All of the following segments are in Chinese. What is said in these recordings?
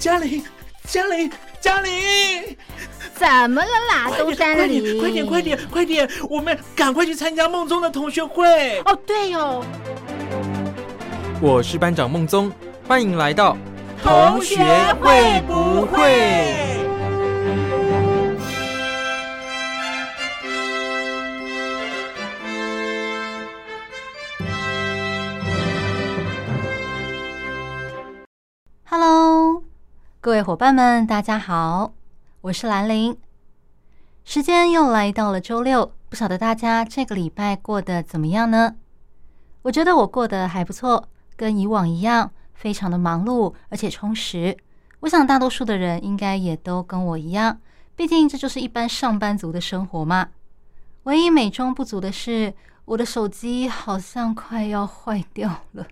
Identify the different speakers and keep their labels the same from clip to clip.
Speaker 1: 嘉玲，嘉玲，嘉玲，
Speaker 2: 怎么了啦？东山
Speaker 1: 里，快点，快点，快点，我们赶快去参加梦中的同学会。
Speaker 2: 哦，对哦，
Speaker 3: 我是班长梦宗，欢迎来到
Speaker 1: 同学会不会？
Speaker 4: 各位伙伴们，大家好，我是兰陵。时间又来到了周六，不晓得大家这个礼拜过得怎么样呢？我觉得我过得还不错，跟以往一样，非常的忙碌而且充实。我想大多数的人应该也都跟我一样，毕竟这就是一般上班族的生活嘛。唯一美中不足的是，我的手机好像快要坏掉了。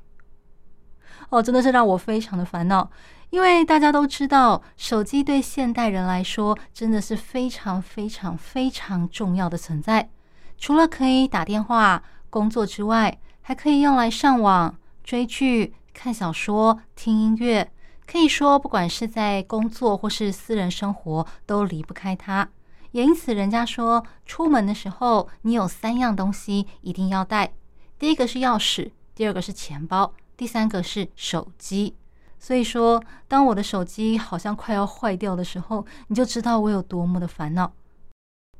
Speaker 4: 哦，真的是让我非常的烦恼。因为大家都知道，手机对现代人来说真的是非常非常非常重要的存在。除了可以打电话、工作之外，还可以用来上网、追剧、看小说、听音乐。可以说，不管是在工作或是私人生活，都离不开它。也因此，人家说出门的时候，你有三样东西一定要带：第一个是钥匙，第二个是钱包，第三个是手机。所以说，当我的手机好像快要坏掉的时候，你就知道我有多么的烦恼。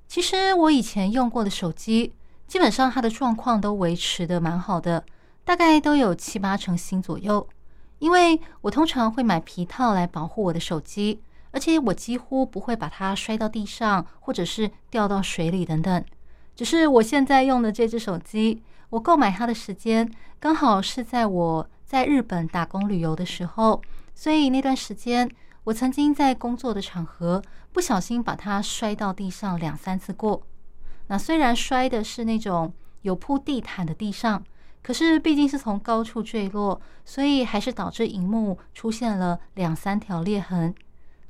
Speaker 4: 其实我以前用过的手机，基本上它的状况都维持的蛮好的，大概都有七八成新左右。因为我通常会买皮套来保护我的手机，而且我几乎不会把它摔到地上，或者是掉到水里等等。只是我现在用的这只手机，我购买它的时间刚好是在我。在日本打工旅游的时候，所以那段时间我曾经在工作的场合不小心把它摔到地上两三次过。那虽然摔的是那种有铺地毯的地上，可是毕竟是从高处坠落，所以还是导致荧幕出现了两三条裂痕。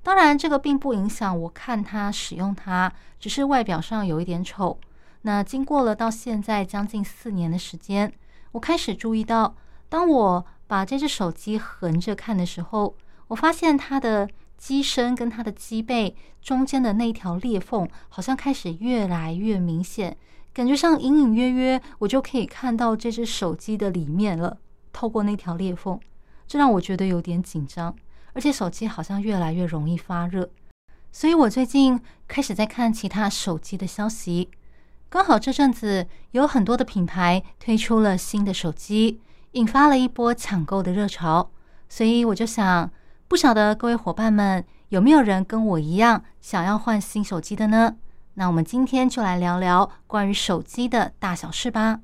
Speaker 4: 当然，这个并不影响我看它使用它，只是外表上有一点丑。那经过了到现在将近四年的时间，我开始注意到。当我把这只手机横着看的时候，我发现它的机身跟它的机背中间的那条裂缝，好像开始越来越明显，感觉上隐隐约约，我就可以看到这只手机的里面了。透过那条裂缝，这让我觉得有点紧张，而且手机好像越来越容易发热。所以我最近开始在看其他手机的消息，刚好这阵子有很多的品牌推出了新的手机。引发了一波抢购的热潮，所以我就想，不晓得各位伙伴们有没有人跟我一样想要换新手机的呢？那我们今天就来聊聊关于手机的大小事吧。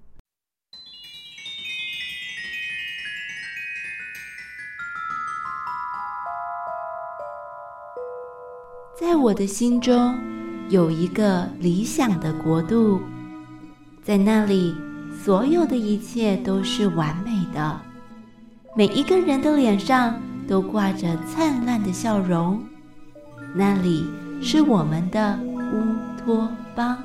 Speaker 5: 在我的心中有一个理想的国度，在那里。所有的一切都是完美的，每一个人的脸上都挂着灿烂的笑容。那里是我们的乌托邦。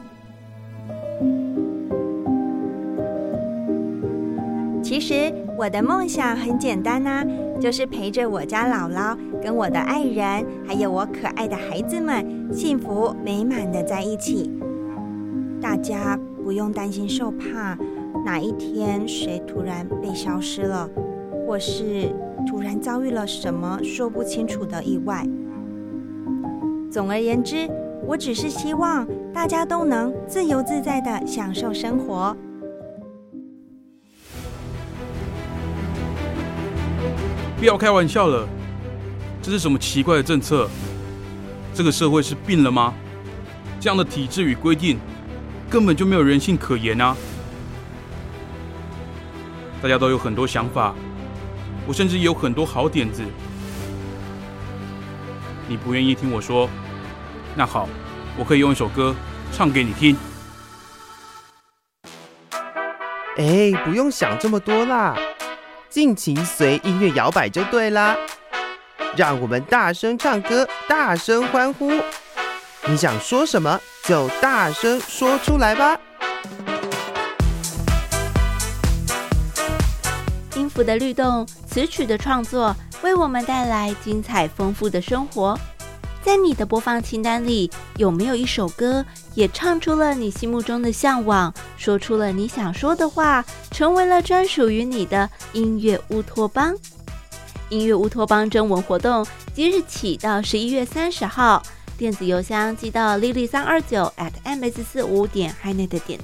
Speaker 6: 其实我的梦想很简单呐，就是陪着我家姥姥跟我的爱人，还有我可爱的孩子们，幸福美满的在一起。大家不用担心受怕。哪一天谁突然被消失了，或是突然遭遇了什么说不清楚的意外？总而言之，我只是希望大家都能自由自在的享受生活。
Speaker 7: 不要开玩笑了，这是什么奇怪的政策？这个社会是病了吗？这样的体制与规定，根本就没有人性可言啊！大家都有很多想法，我甚至有很多好点子。你不愿意听我说，那好，我可以用一首歌唱给你听。
Speaker 8: 哎，不用想这么多啦，尽情随音乐摇摆就对啦。让我们大声唱歌，大声欢呼。你想说什么，就大声说出来吧。
Speaker 5: 的律动，词曲的创作，为我们带来精彩丰富的生活。在你的播放清单里，有没有一首歌也唱出了你心目中的向往，说出了你想说的话，成为了专属于你的音乐乌托邦？音乐乌托邦征文活动即日起到十一月三十号，电子邮箱寄到 lily 三二九 at ms 四五点 hinet 点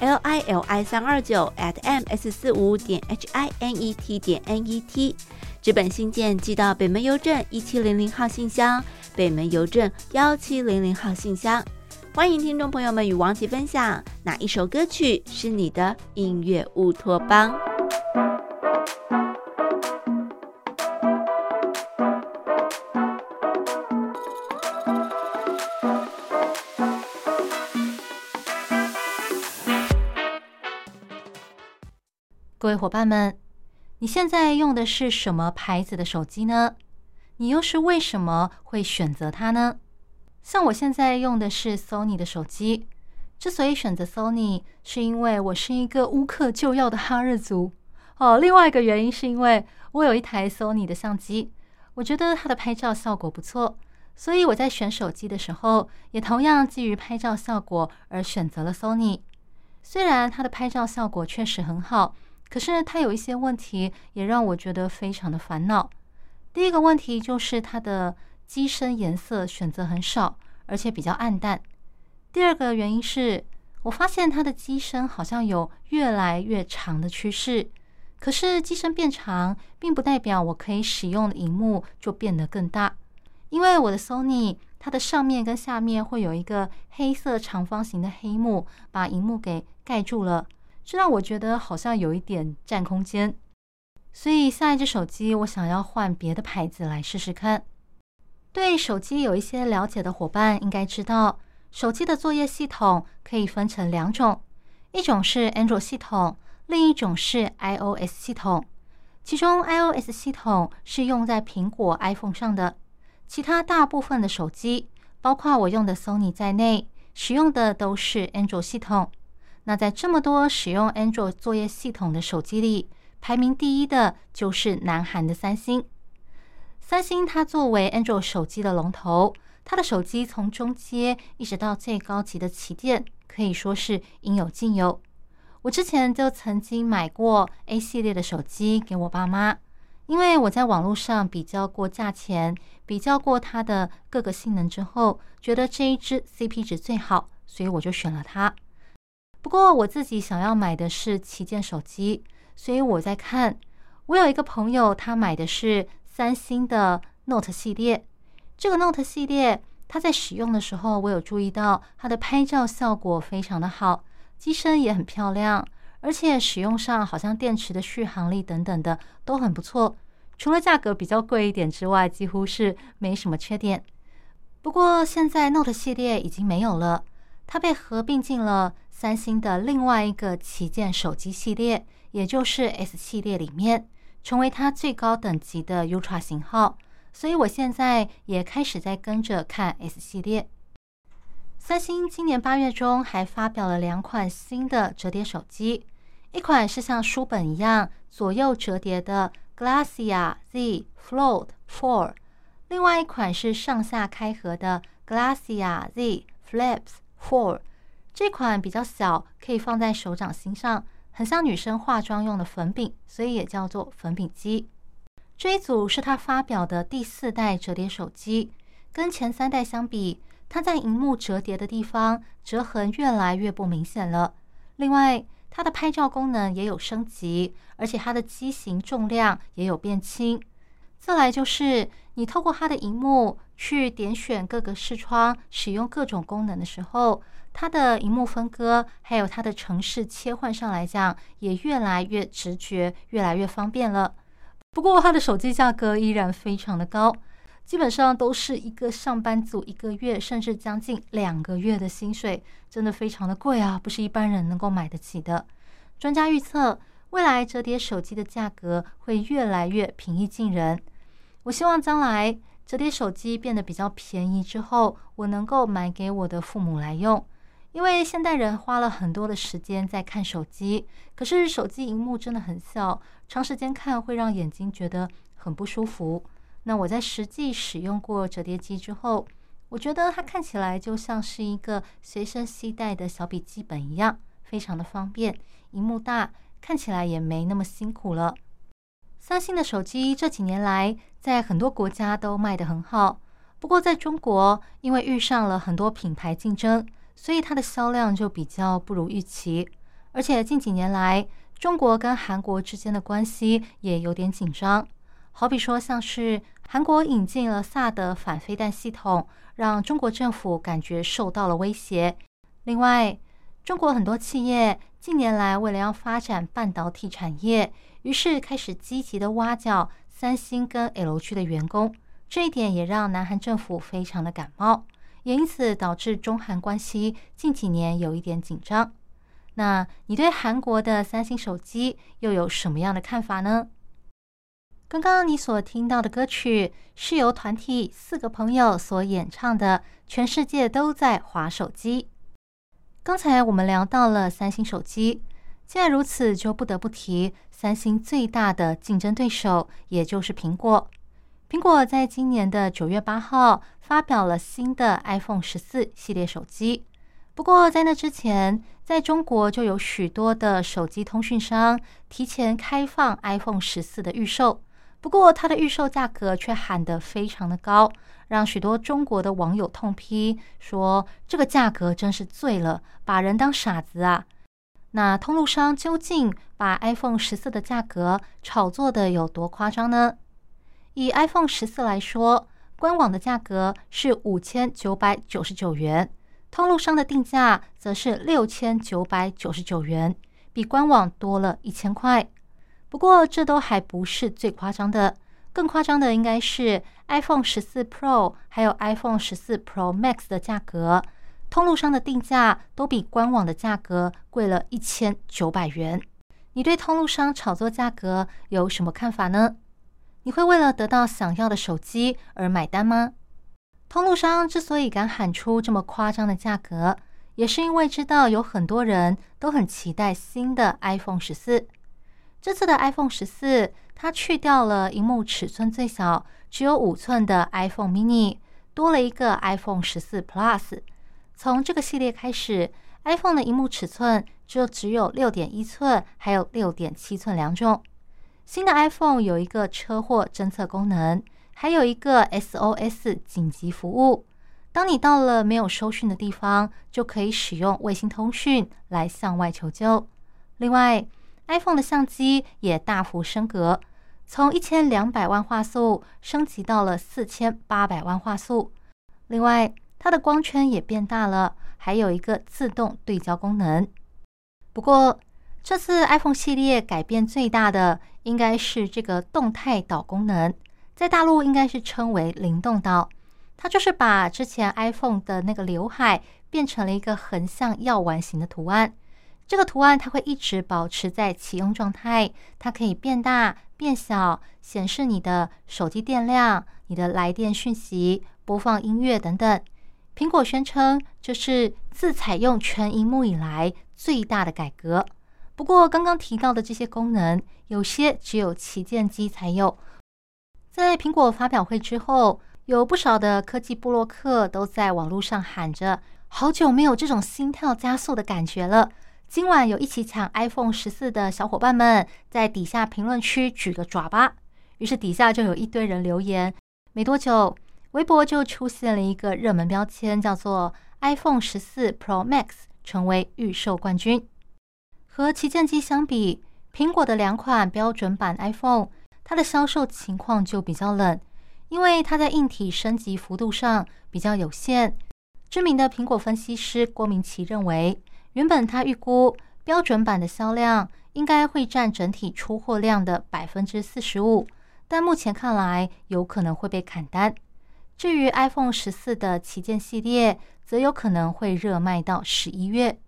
Speaker 5: l i l i 三二九 at ms 四五点 h i n e t 点 n e t。纸本信件寄到北门邮政一七零零号信箱，北门邮政幺七零零号信箱。欢迎听众朋友们与王琦分享哪一首歌曲是你的音乐乌托邦。
Speaker 4: 各位伙伴们。你现在用的是什么牌子的手机呢？你又是为什么会选择它呢？像我现在用的是 Sony 的手机，之所以选择 Sony，是因为我是一个无可救药的哈日族哦。另外一个原因是因为我有一台 Sony 的相机，我觉得它的拍照效果不错，所以我在选手机的时候，也同样基于拍照效果而选择了 Sony。虽然它的拍照效果确实很好。可是它有一些问题，也让我觉得非常的烦恼。第一个问题就是它的机身颜色选择很少，而且比较暗淡。第二个原因是我发现它的机身好像有越来越长的趋势。可是机身变长，并不代表我可以使用的荧幕就变得更大，因为我的 Sony 它的上面跟下面会有一个黑色长方形的黑幕，把荧幕给盖住了。这让我觉得好像有一点占空间，所以下一只手机我想要换别的牌子来试试看。对手机有一些了解的伙伴应该知道，手机的作业系统可以分成两种，一种是 Android 系统，另一种是 iOS 系统。其中 iOS 系统是用在苹果 iPhone 上的，其他大部分的手机，包括我用的 Sony 在内，使用的都是 Android 系统。那在这么多使用 Android 作业系统的手机里，排名第一的就是南韩的三星。三星它作为 Android 手机的龙头，它的手机从中阶一直到最高级的旗舰，可以说是应有尽有。我之前就曾经买过 A 系列的手机给我爸妈，因为我在网络上比较过价钱，比较过它的各个性能之后，觉得这一支 CP 值最好，所以我就选了它。不过我自己想要买的是旗舰手机，所以我在看。我有一个朋友，他买的是三星的 Note 系列。这个 Note 系列，它在使用的时候，我有注意到它的拍照效果非常的好，机身也很漂亮，而且使用上好像电池的续航力等等的都很不错。除了价格比较贵一点之外，几乎是没什么缺点。不过现在 Note 系列已经没有了，它被合并进了。三星的另外一个旗舰手机系列，也就是 S 系列里面，成为它最高等级的 Ultra 型号。所以我现在也开始在跟着看 S 系列。三星今年八月中还发表了两款新的折叠手机，一款是像书本一样左右折叠的 Glacia Z Fold 4，另外一款是上下开合的 Glacia Z Flips Four。这款比较小，可以放在手掌心上，很像女生化妆用的粉饼，所以也叫做粉饼机。这一组是它发表的第四代折叠手机，跟前三代相比，它在荧幕折叠的地方折痕越来越不明显了。另外，它的拍照功能也有升级，而且它的机型重量也有变轻。再来就是你透过它的荧幕去点选各个视窗，使用各种功能的时候。它的荧幕分割，还有它的城市切换上来讲，也越来越直觉，越来越方便了。不过，它的手机价格依然非常的高，基本上都是一个上班族一个月，甚至将近两个月的薪水，真的非常的贵啊，不是一般人能够买得起的。专家预测，未来折叠手机的价格会越来越平易近人。我希望将来折叠手机变得比较便宜之后，我能够买给我的父母来用。因为现代人花了很多的时间在看手机，可是手机荧幕真的很小，长时间看会让眼睛觉得很不舒服。那我在实际使用过折叠机之后，我觉得它看起来就像是一个随身携带的小笔记本一样，非常的方便，荧幕大，看起来也没那么辛苦了。三星的手机这几年来在很多国家都卖得很好，不过在中国因为遇上了很多品牌竞争，所以它的销量就比较不如预期。而且近几年来，中国跟韩国之间的关系也有点紧张，好比说像是韩国引进了萨德反飞弹系统，让中国政府感觉受到了威胁。另外，中国很多企业近年来为了要发展半导体产业，于是开始积极的挖角三星跟 L 区的员工，这一点也让南韩政府非常的感冒，也因此导致中韩关系近几年有一点紧张。那你对韩国的三星手机又有什么样的看法呢？刚刚你所听到的歌曲是由团体四个朋友所演唱的《全世界都在划手机》。刚才我们聊到了三星手机，既然如此，就不得不提三星最大的竞争对手，也就是苹果。苹果在今年的九月八号发表了新的 iPhone 十四系列手机。不过在那之前，在中国就有许多的手机通讯商提前开放 iPhone 十四的预售。不过它的预售价格却喊得非常的高。让许多中国的网友痛批说：“这个价格真是醉了，把人当傻子啊！”那通路商究竟把 iPhone 十四的价格炒作的有多夸张呢？以 iPhone 十四来说，官网的价格是五千九百九十九元，通路商的定价则是六千九百九十九元，比官网多了一千块。不过这都还不是最夸张的。更夸张的应该是 iPhone 十四 Pro 还有 iPhone 十四 Pro Max 的价格，通路商的定价都比官网的价格贵了一千九百元。你对通路商炒作价格有什么看法呢？你会为了得到想要的手机而买单吗？通路商之所以敢喊出这么夸张的价格，也是因为知道有很多人都很期待新的 iPhone 十四。这次的 iPhone 十四，它去掉了荧幕尺寸最小只有五寸的 iPhone mini，多了一个 iPhone 十四 Plus。从这个系列开始，iPhone 的荧幕尺寸就只有六点一寸，还有六点七寸两种。新的 iPhone 有一个车祸侦测功能，还有一个 SOS 紧急服务。当你到了没有收讯的地方，就可以使用卫星通讯来向外求救。另外，iPhone 的相机也大幅升格，从一千两百万画素升级到了四千八百万画素。另外，它的光圈也变大了，还有一个自动对焦功能。不过，这次 iPhone 系列改变最大的应该是这个动态岛功能，在大陆应该是称为灵动岛。它就是把之前 iPhone 的那个刘海变成了一个横向药丸形的图案。这个图案它会一直保持在启用状态，它可以变大、变小，显示你的手机电量、你的来电讯息、播放音乐等等。苹果宣称这是自采用全荧幕以来最大的改革。不过，刚刚提到的这些功能，有些只有旗舰机才有。在苹果发表会之后，有不少的科技布洛克都在网络上喊着：“好久没有这种心跳加速的感觉了。”今晚有一起抢 iPhone 十四的小伙伴们，在底下评论区举个爪吧。于是底下就有一堆人留言。没多久，微博就出现了一个热门标签，叫做 “iPhone 十四 Pro Max” 成为预售冠军。和旗舰机相比，苹果的两款标准版 iPhone，它的销售情况就比较冷，因为它在硬体升级幅度上比较有限。知名的苹果分析师郭明奇认为。原本他预估标准版的销量应该会占整体出货量的百分之四十五，但目前看来有可能会被砍单。至于 iPhone 十四的旗舰系列，则有可能会热卖到十一月。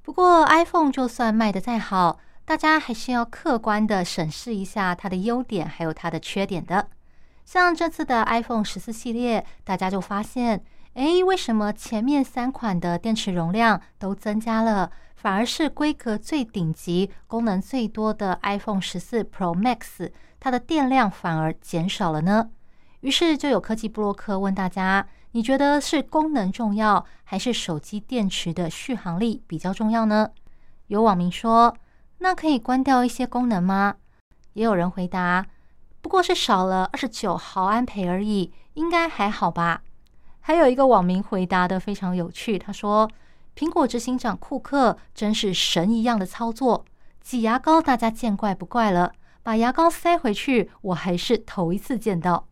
Speaker 4: 不过，iPhone 就算卖得再好，大家还是要客观的审视一下它的优点还有它的缺点的。像这次的 iPhone 十四系列，大家就发现。哎，为什么前面三款的电池容量都增加了，反而是规格最顶级、功能最多的 iPhone 十四 Pro Max，它的电量反而减少了呢？于是就有科技布洛克问大家：你觉得是功能重要，还是手机电池的续航力比较重要呢？有网民说：那可以关掉一些功能吗？也有人回答：不过是少了二十九毫安培而已，应该还好吧。还有一个网民回答的非常有趣，他说：苹果执行长库克真是神一样的操作，挤牙膏大家见怪不怪了，把牙膏塞回去，我还是头一次见到。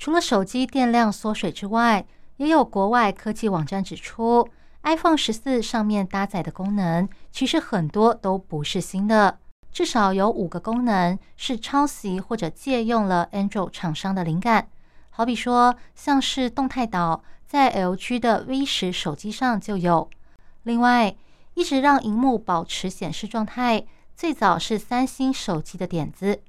Speaker 4: 除了手机电量缩水之外，也有国外科技网站指出，iPhone 十四上面搭载的功能其实很多都不是新的，至少有五个功能是抄袭或者借用了 Android 厂商的灵感。好比说，像是动态岛，在 LG 的 V 十手机上就有。另外，一直让荧幕保持显示状态，最早是三星手机的点子。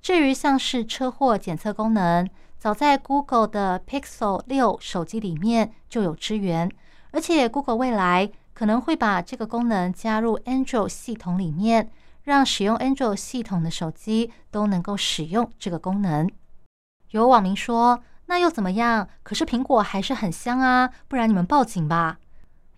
Speaker 4: 至于像是车祸检测功能，早在 Google 的 Pixel 六手机里面就有支援，而且 Google 未来可能会把这个功能加入 Android 系统里面，让使用 Android 系统的手机都能够使用这个功能。有网民说：“那又怎么样？可是苹果还是很香啊，不然你们报警吧。”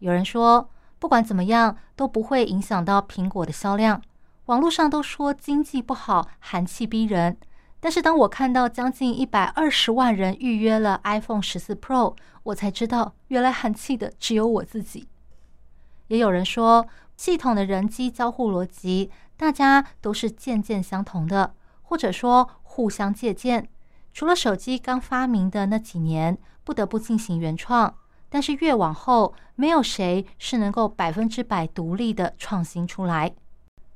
Speaker 4: 有人说：“不管怎么样都不会影响到苹果的销量。”网络上都说经济不好，寒气逼人。但是当我看到将近一百二十万人预约了 iPhone 十四 Pro，我才知道原来寒气的只有我自己。也有人说，系统的人机交互逻辑，大家都是渐渐相同的，或者说互相借鉴。除了手机刚发明的那几年不得不进行原创，但是越往后，没有谁是能够百分之百独立的创新出来。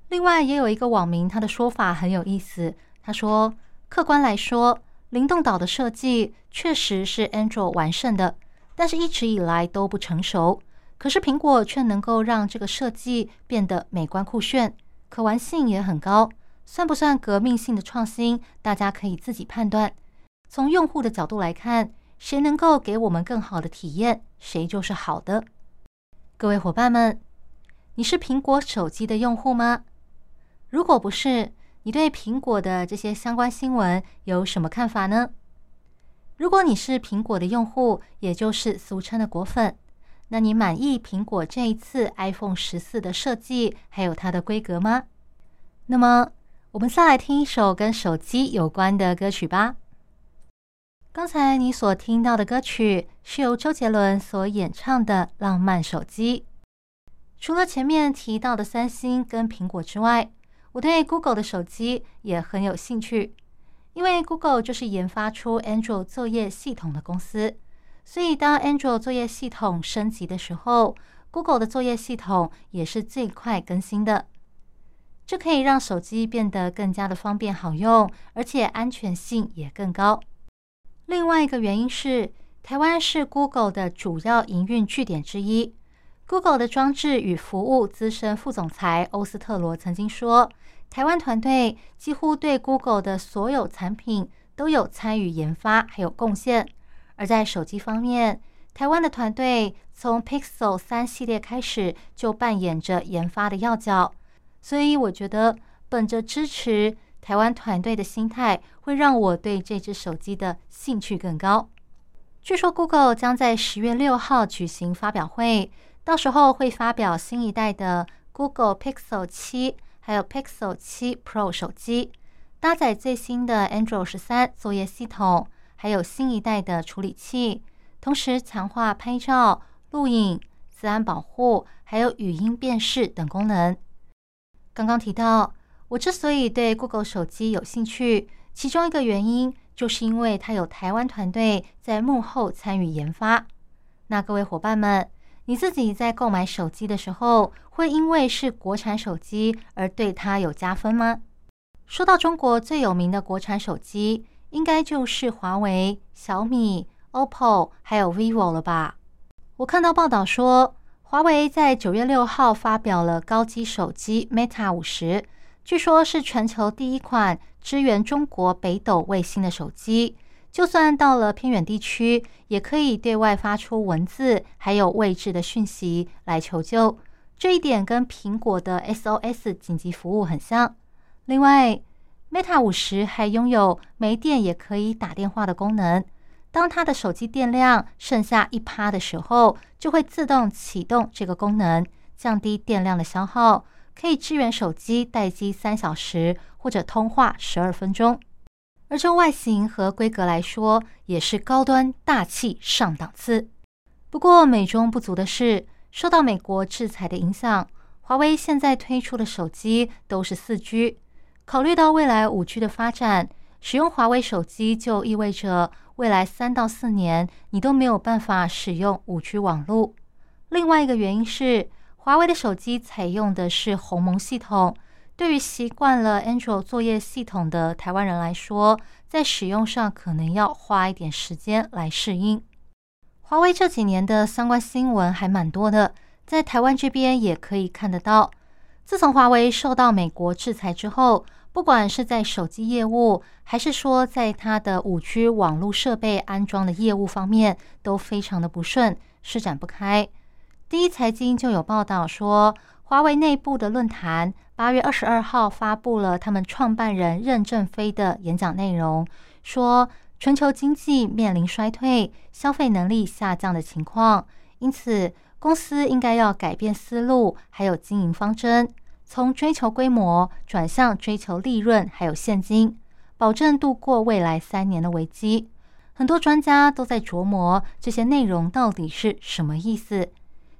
Speaker 4: 另外，也有一个网民，他的说法很有意思，他说。客观来说，灵动岛的设计确实是 Android 完胜的，但是一直以来都不成熟。可是苹果却能够让这个设计变得美观酷炫，可玩性也很高。算不算革命性的创新？大家可以自己判断。从用户的角度来看，谁能够给我们更好的体验，谁就是好的。各位伙伴们，你是苹果手机的用户吗？如果不是，你对苹果的这些相关新闻有什么看法呢？如果你是苹果的用户，也就是俗称的果粉，那你满意苹果这一次 iPhone 十四的设计还有它的规格吗？那么，我们再来听一首跟手机有关的歌曲吧。刚才你所听到的歌曲是由周杰伦所演唱的《浪漫手机》。除了前面提到的三星跟苹果之外，我对 Google 的手机也很有兴趣，因为 Google 就是研发出 Android 作业系统的公司，所以当 Android 作业系统升级的时候，Google 的作业系统也是最快更新的。这可以让手机变得更加的方便好用，而且安全性也更高。另外一个原因是，台湾是 Google 的主要营运据点之一。Google 的装置与服务资深副总裁欧斯特罗曾经说：“台湾团队几乎对 Google 的所有产品都有参与研发，还有贡献。而在手机方面，台湾的团队从 Pixel 三系列开始就扮演着研发的要角。所以，我觉得本着支持台湾团队的心态，会让我对这只手机的兴趣更高。据说，Google 将在十月六号举行发表会。”到时候会发表新一代的 Google Pixel 七，还有 Pixel 七 Pro 手机，搭载最新的 Android 十三作业系统，还有新一代的处理器，同时强化拍照、录影、自安保护，还有语音辨识等功能。刚刚提到，我之所以对 Google 手机有兴趣，其中一个原因就是因为它有台湾团队在幕后参与研发。那各位伙伴们。你自己在购买手机的时候，会因为是国产手机而对它有加分吗？说到中国最有名的国产手机，应该就是华为、小米、OPPO 还有 vivo 了吧？我看到报道说，华为在九月六号发表了高级手机 Meta 五十，据说是全球第一款支援中国北斗卫星的手机。就算到了偏远地区，也可以对外发出文字还有位置的讯息来求救。这一点跟苹果的 SOS 紧急服务很像。另外 Meta 五十还拥有没电也可以打电话的功能。当它的手机电量剩下一趴的时候，就会自动启动这个功能，降低电量的消耗，可以支援手机待机三小时或者通话十二分钟。而就外形和规格来说，也是高端大气上档次。不过美中不足的是，受到美国制裁的影响，华为现在推出的手机都是四 G。考虑到未来五 G 的发展，使用华为手机就意味着。未来三到四年，你都没有办法使用五 G 网络。另外一个原因是，华为的手机采用的是鸿蒙系统，对于习惯了 Android 作业系统的台湾人来说，在使用上可能要花一点时间来适应。华为这几年的相关新闻还蛮多的，在台湾这边也可以看得到。自从华为受到美国制裁之后，不管是在手机业务，还是说在它的五 G 网络设备安装的业务方面，都非常的不顺，施展不开。第一财经就有报道说，华为内部的论坛八月二十二号发布了他们创办人任正非的演讲内容，说全球经济面临衰退、消费能力下降的情况，因此公司应该要改变思路，还有经营方针。从追求规模转向追求利润，还有现金，保证度过未来三年的危机。很多专家都在琢磨这些内容到底是什么意思。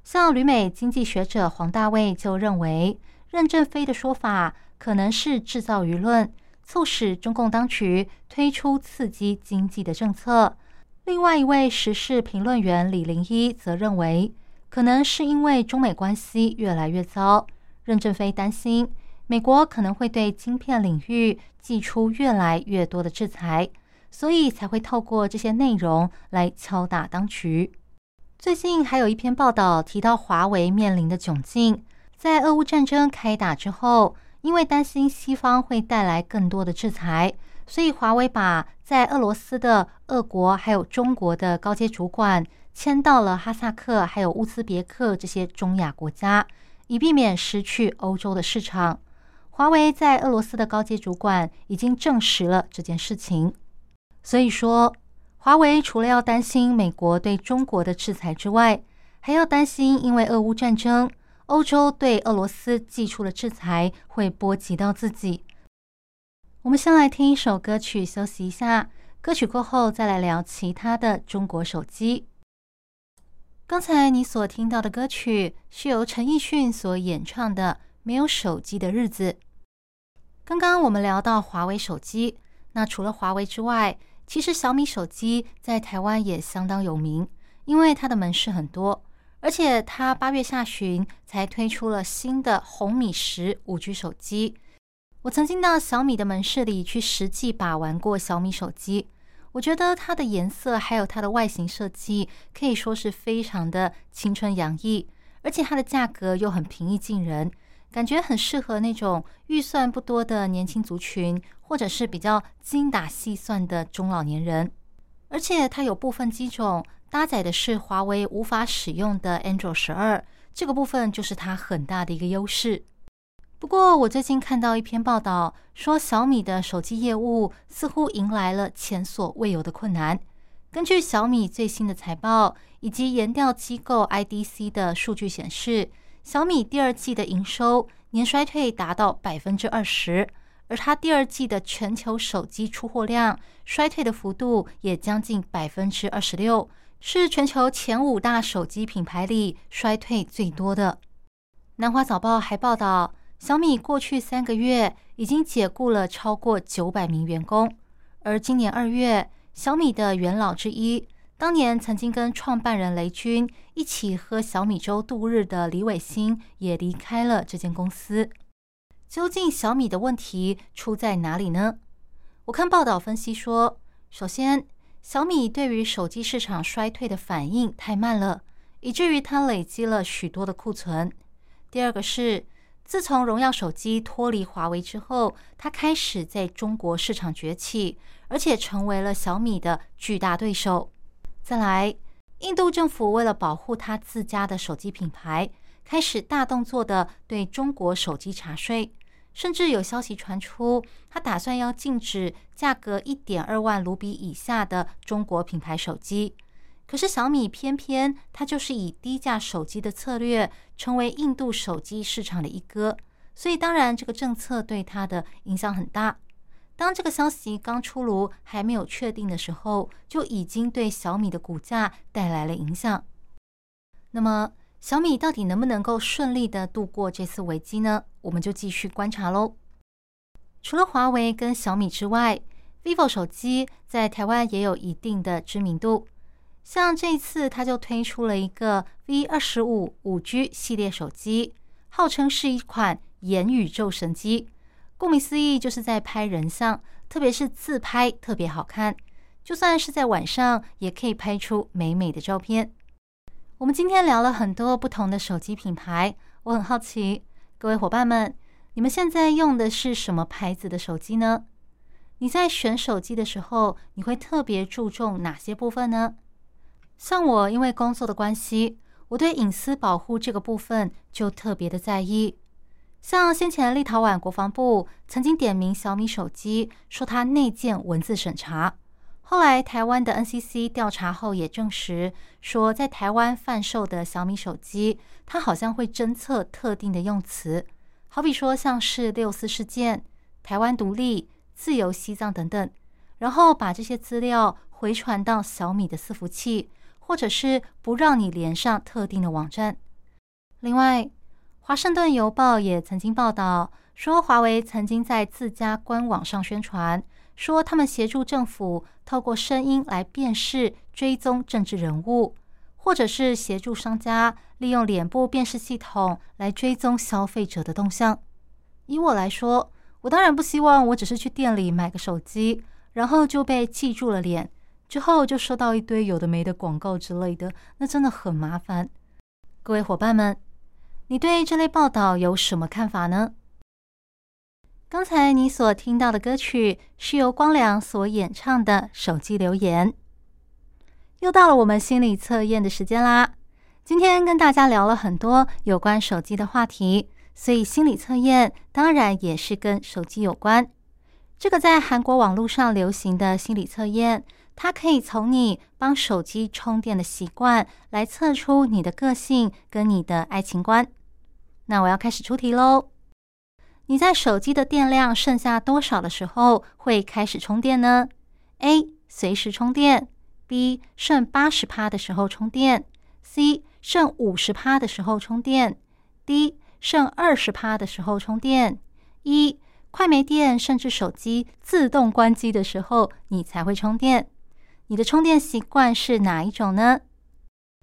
Speaker 4: 像旅美经济学者黄大卫就认为，任正非的说法可能是制造舆论，促使中共当局推出刺激经济的政策。另外一位时事评论员李林一则认为，可能是因为中美关系越来越糟。任正非担心，美国可能会对晶片领域寄出越来越多的制裁，所以才会透过这些内容来敲打当局。最近还有一篇报道提到，华为面临的窘境，在俄乌战争开打之后，因为担心西方会带来更多的制裁，所以华为把在俄罗斯的、俄国还有中国的高阶主管迁到了哈萨克还有乌兹别克这些中亚国家。以避免失去欧洲的市场，华为在俄罗斯的高阶主管已经证实了这件事情。所以说，华为除了要担心美国对中国的制裁之外，还要担心因为俄乌战争，欧洲对俄罗斯寄出了制裁会波及到自己。我们先来听一首歌曲休息一下，歌曲过后再来聊其他的中国手机。刚才你所听到的歌曲是由陈奕迅所演唱的《没有手机的日子》。刚刚我们聊到华为手机，那除了华为之外，其实小米手机在台湾也相当有名，因为它的门市很多，而且它八月下旬才推出了新的红米十五 G 手机。我曾经到小米的门市里去实际把玩过小米手机。我觉得它的颜色还有它的外形设计可以说是非常的青春洋溢，而且它的价格又很平易近人，感觉很适合那种预算不多的年轻族群，或者是比较精打细算的中老年人。而且它有部分机种搭载的是华为无法使用的 Android 十二，这个部分就是它很大的一个优势。不过，我最近看到一篇报道，说小米的手机业务似乎迎来了前所未有的困难。根据小米最新的财报以及研调机构 IDC 的数据显示，小米第二季的营收年衰退达到百分之二十，而它第二季的全球手机出货量衰退的幅度也将近百分之二十六，是全球前五大手机品牌里衰退最多的。南华早报还报道。小米过去三个月已经解雇了超过九百名员工，而今年二月，小米的元老之一，当年曾经跟创办人雷军一起喝小米粥度日的李伟星也离开了这间公司。究竟小米的问题出在哪里呢？我看报道分析说，首先，小米对于手机市场衰退的反应太慢了，以至于它累积了许多的库存。第二个是。自从荣耀手机脱离华为之后，它开始在中国市场崛起，而且成为了小米的巨大对手。再来，印度政府为了保护它自家的手机品牌，开始大动作的对中国手机查税，甚至有消息传出，他打算要禁止价格一点二万卢比以下的中国品牌手机。可是小米偏偏它就是以低价手机的策略，成为印度手机市场的一哥，所以当然这个政策对它的影响很大。当这个消息刚出炉，还没有确定的时候，就已经对小米的股价带来了影响。那么小米到底能不能够顺利的度过这次危机呢？我们就继续观察喽。除了华为跟小米之外，vivo 手机在台湾也有一定的知名度。像这次，它就推出了一个 V 二十五五 G 系列手机，号称是一款元宇宙神机。顾名思义，就是在拍人像，特别是自拍特别好看，就算是在晚上也可以拍出美美的照片。我们今天聊了很多不同的手机品牌，我很好奇，各位伙伴们，你们现在用的是什么牌子的手机呢？你在选手机的时候，你会特别注重哪些部分呢？像我，因为工作的关系，我对隐私保护这个部分就特别的在意。像先前立陶宛国防部曾经点名小米手机，说它内建文字审查。后来台湾的 NCC 调查后也证实，说在台湾贩售的小米手机，它好像会侦测特定的用词，好比说像是六四事件、台湾独立、自由西藏等等，然后把这些资料回传到小米的伺服器。或者是不让你连上特定的网站。另外，《华盛顿邮报》也曾经报道说，华为曾经在自家官网上宣传，说他们协助政府透过声音来辨识、追踪政治人物，或者是协助商家利用脸部辨识系统来追踪消费者的动向。以我来说，我当然不希望我只是去店里买个手机，然后就被记住了脸。之后就收到一堆有的没的广告之类的，那真的很麻烦。各位伙伴们，你对这类报道有什么看法呢？刚才你所听到的歌曲是由光良所演唱的《手机留言》。又到了我们心理测验的时间啦！今天跟大家聊了很多有关手机的话题，所以心理测验当然也是跟手机有关。这个在韩国网络上流行的心理测验。它可以从你帮手机充电的习惯来测出你的个性跟你的爱情观。那我要开始出题喽。你在手机的电量剩下多少的时候会开始充电呢？A. 随时充电；B. 剩八十趴的时候充电；C. 剩五十趴的时候充电；D. 剩二十趴的时候充电。一快没电，甚至手机自动关机的时候，你才会充电。你的充电习惯是哪一种呢？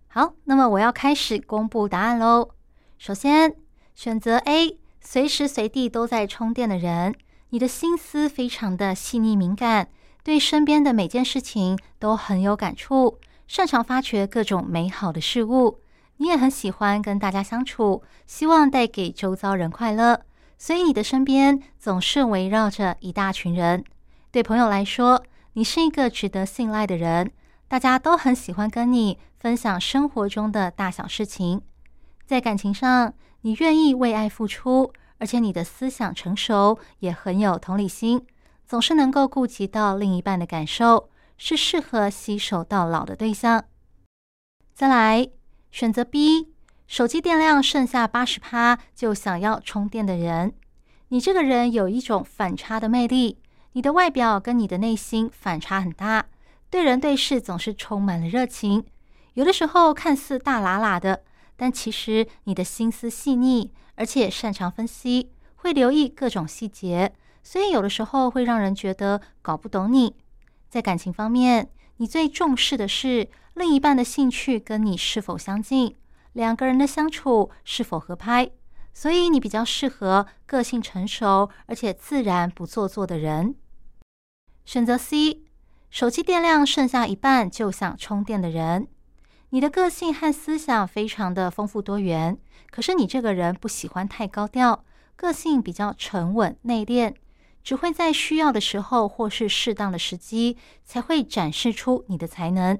Speaker 4: 好，那么我要开始公布答案喽。首先，选择 A，随时随地都在充电的人，你的心思非常的细腻敏感，对身边的每件事情都很有感触，擅长发掘各种美好的事物。你也很喜欢跟大家相处，希望带给周遭人快乐，所以你的身边总是围绕着一大群人。对朋友来说，你是一个值得信赖的人，大家都很喜欢跟你分享生活中的大小事情。在感情上，你愿意为爱付出，而且你的思想成熟，也很有同理心，总是能够顾及到另一半的感受，是适合携手到老的对象。再来选择 B，手机电量剩下八十趴就想要充电的人，你这个人有一种反差的魅力。你的外表跟你的内心反差很大，对人对事总是充满了热情，有的时候看似大喇喇的，但其实你的心思细腻，而且擅长分析，会留意各种细节，所以有的时候会让人觉得搞不懂你。在感情方面，你最重视的是另一半的兴趣跟你是否相近，两个人的相处是否合拍，所以你比较适合个性成熟而且自然不做作的人。选择 C，手机电量剩下一半就想充电的人，你的个性和思想非常的丰富多元。可是你这个人不喜欢太高调，个性比较沉稳内敛，只会在需要的时候或是适当的时机才会展示出你的才能。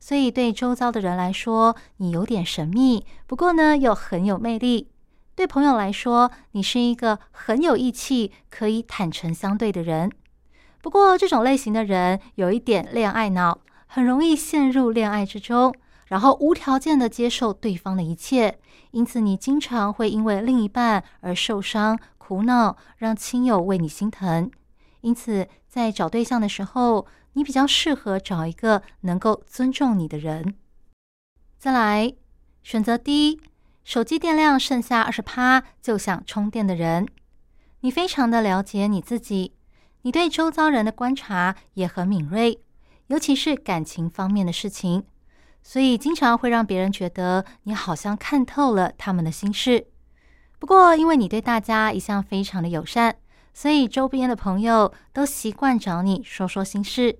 Speaker 4: 所以对周遭的人来说，你有点神秘，不过呢又很有魅力。对朋友来说，你是一个很有义气、可以坦诚相对的人。不过，这种类型的人有一点恋爱脑，很容易陷入恋爱之中，然后无条件的接受对方的一切。因此，你经常会因为另一半而受伤、苦恼，让亲友为你心疼。因此，在找对象的时候，你比较适合找一个能够尊重你的人。再来，选择 D。手机电量剩下二十趴就想充电的人，你非常的了解你自己，你对周遭人的观察也很敏锐，尤其是感情方面的事情，所以经常会让别人觉得你好像看透了他们的心事。不过，因为你对大家一向非常的友善，所以周边的朋友都习惯找你说说心事。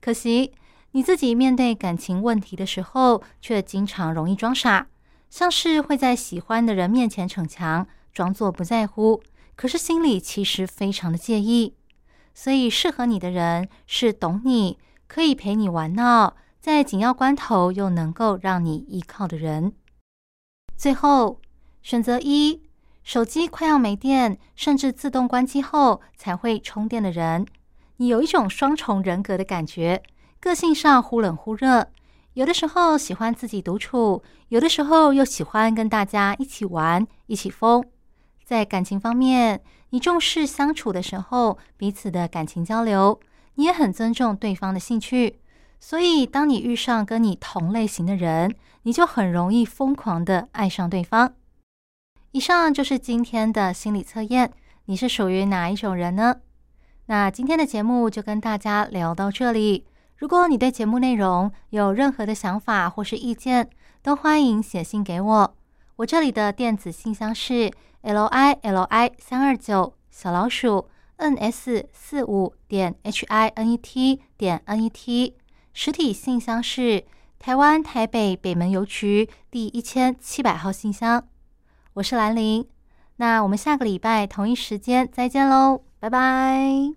Speaker 4: 可惜你自己面对感情问题的时候，却经常容易装傻。像是会在喜欢的人面前逞强，装作不在乎，可是心里其实非常的介意。所以适合你的人是懂你，可以陪你玩闹，在紧要关头又能够让你依靠的人。最后选择一，手机快要没电，甚至自动关机后才会充电的人。你有一种双重人格的感觉，个性上忽冷忽热。有的时候喜欢自己独处，有的时候又喜欢跟大家一起玩、一起疯。在感情方面，你重视相处的时候彼此的感情交流，你也很尊重对方的兴趣。所以，当你遇上跟你同类型的人，你就很容易疯狂的爱上对方。以上就是今天的心理测验，你是属于哪一种人呢？那今天的节目就跟大家聊到这里。如果你对节目内容有任何的想法或是意见，都欢迎写信给我。我这里的电子信箱是 l i l i 三二九小老鼠 n s 四五点 h i n e t 点 n e t。实体信箱是台湾台北北门邮局第一千七百号信箱。我是兰陵，那我们下个礼拜同一时间再见喽，拜拜。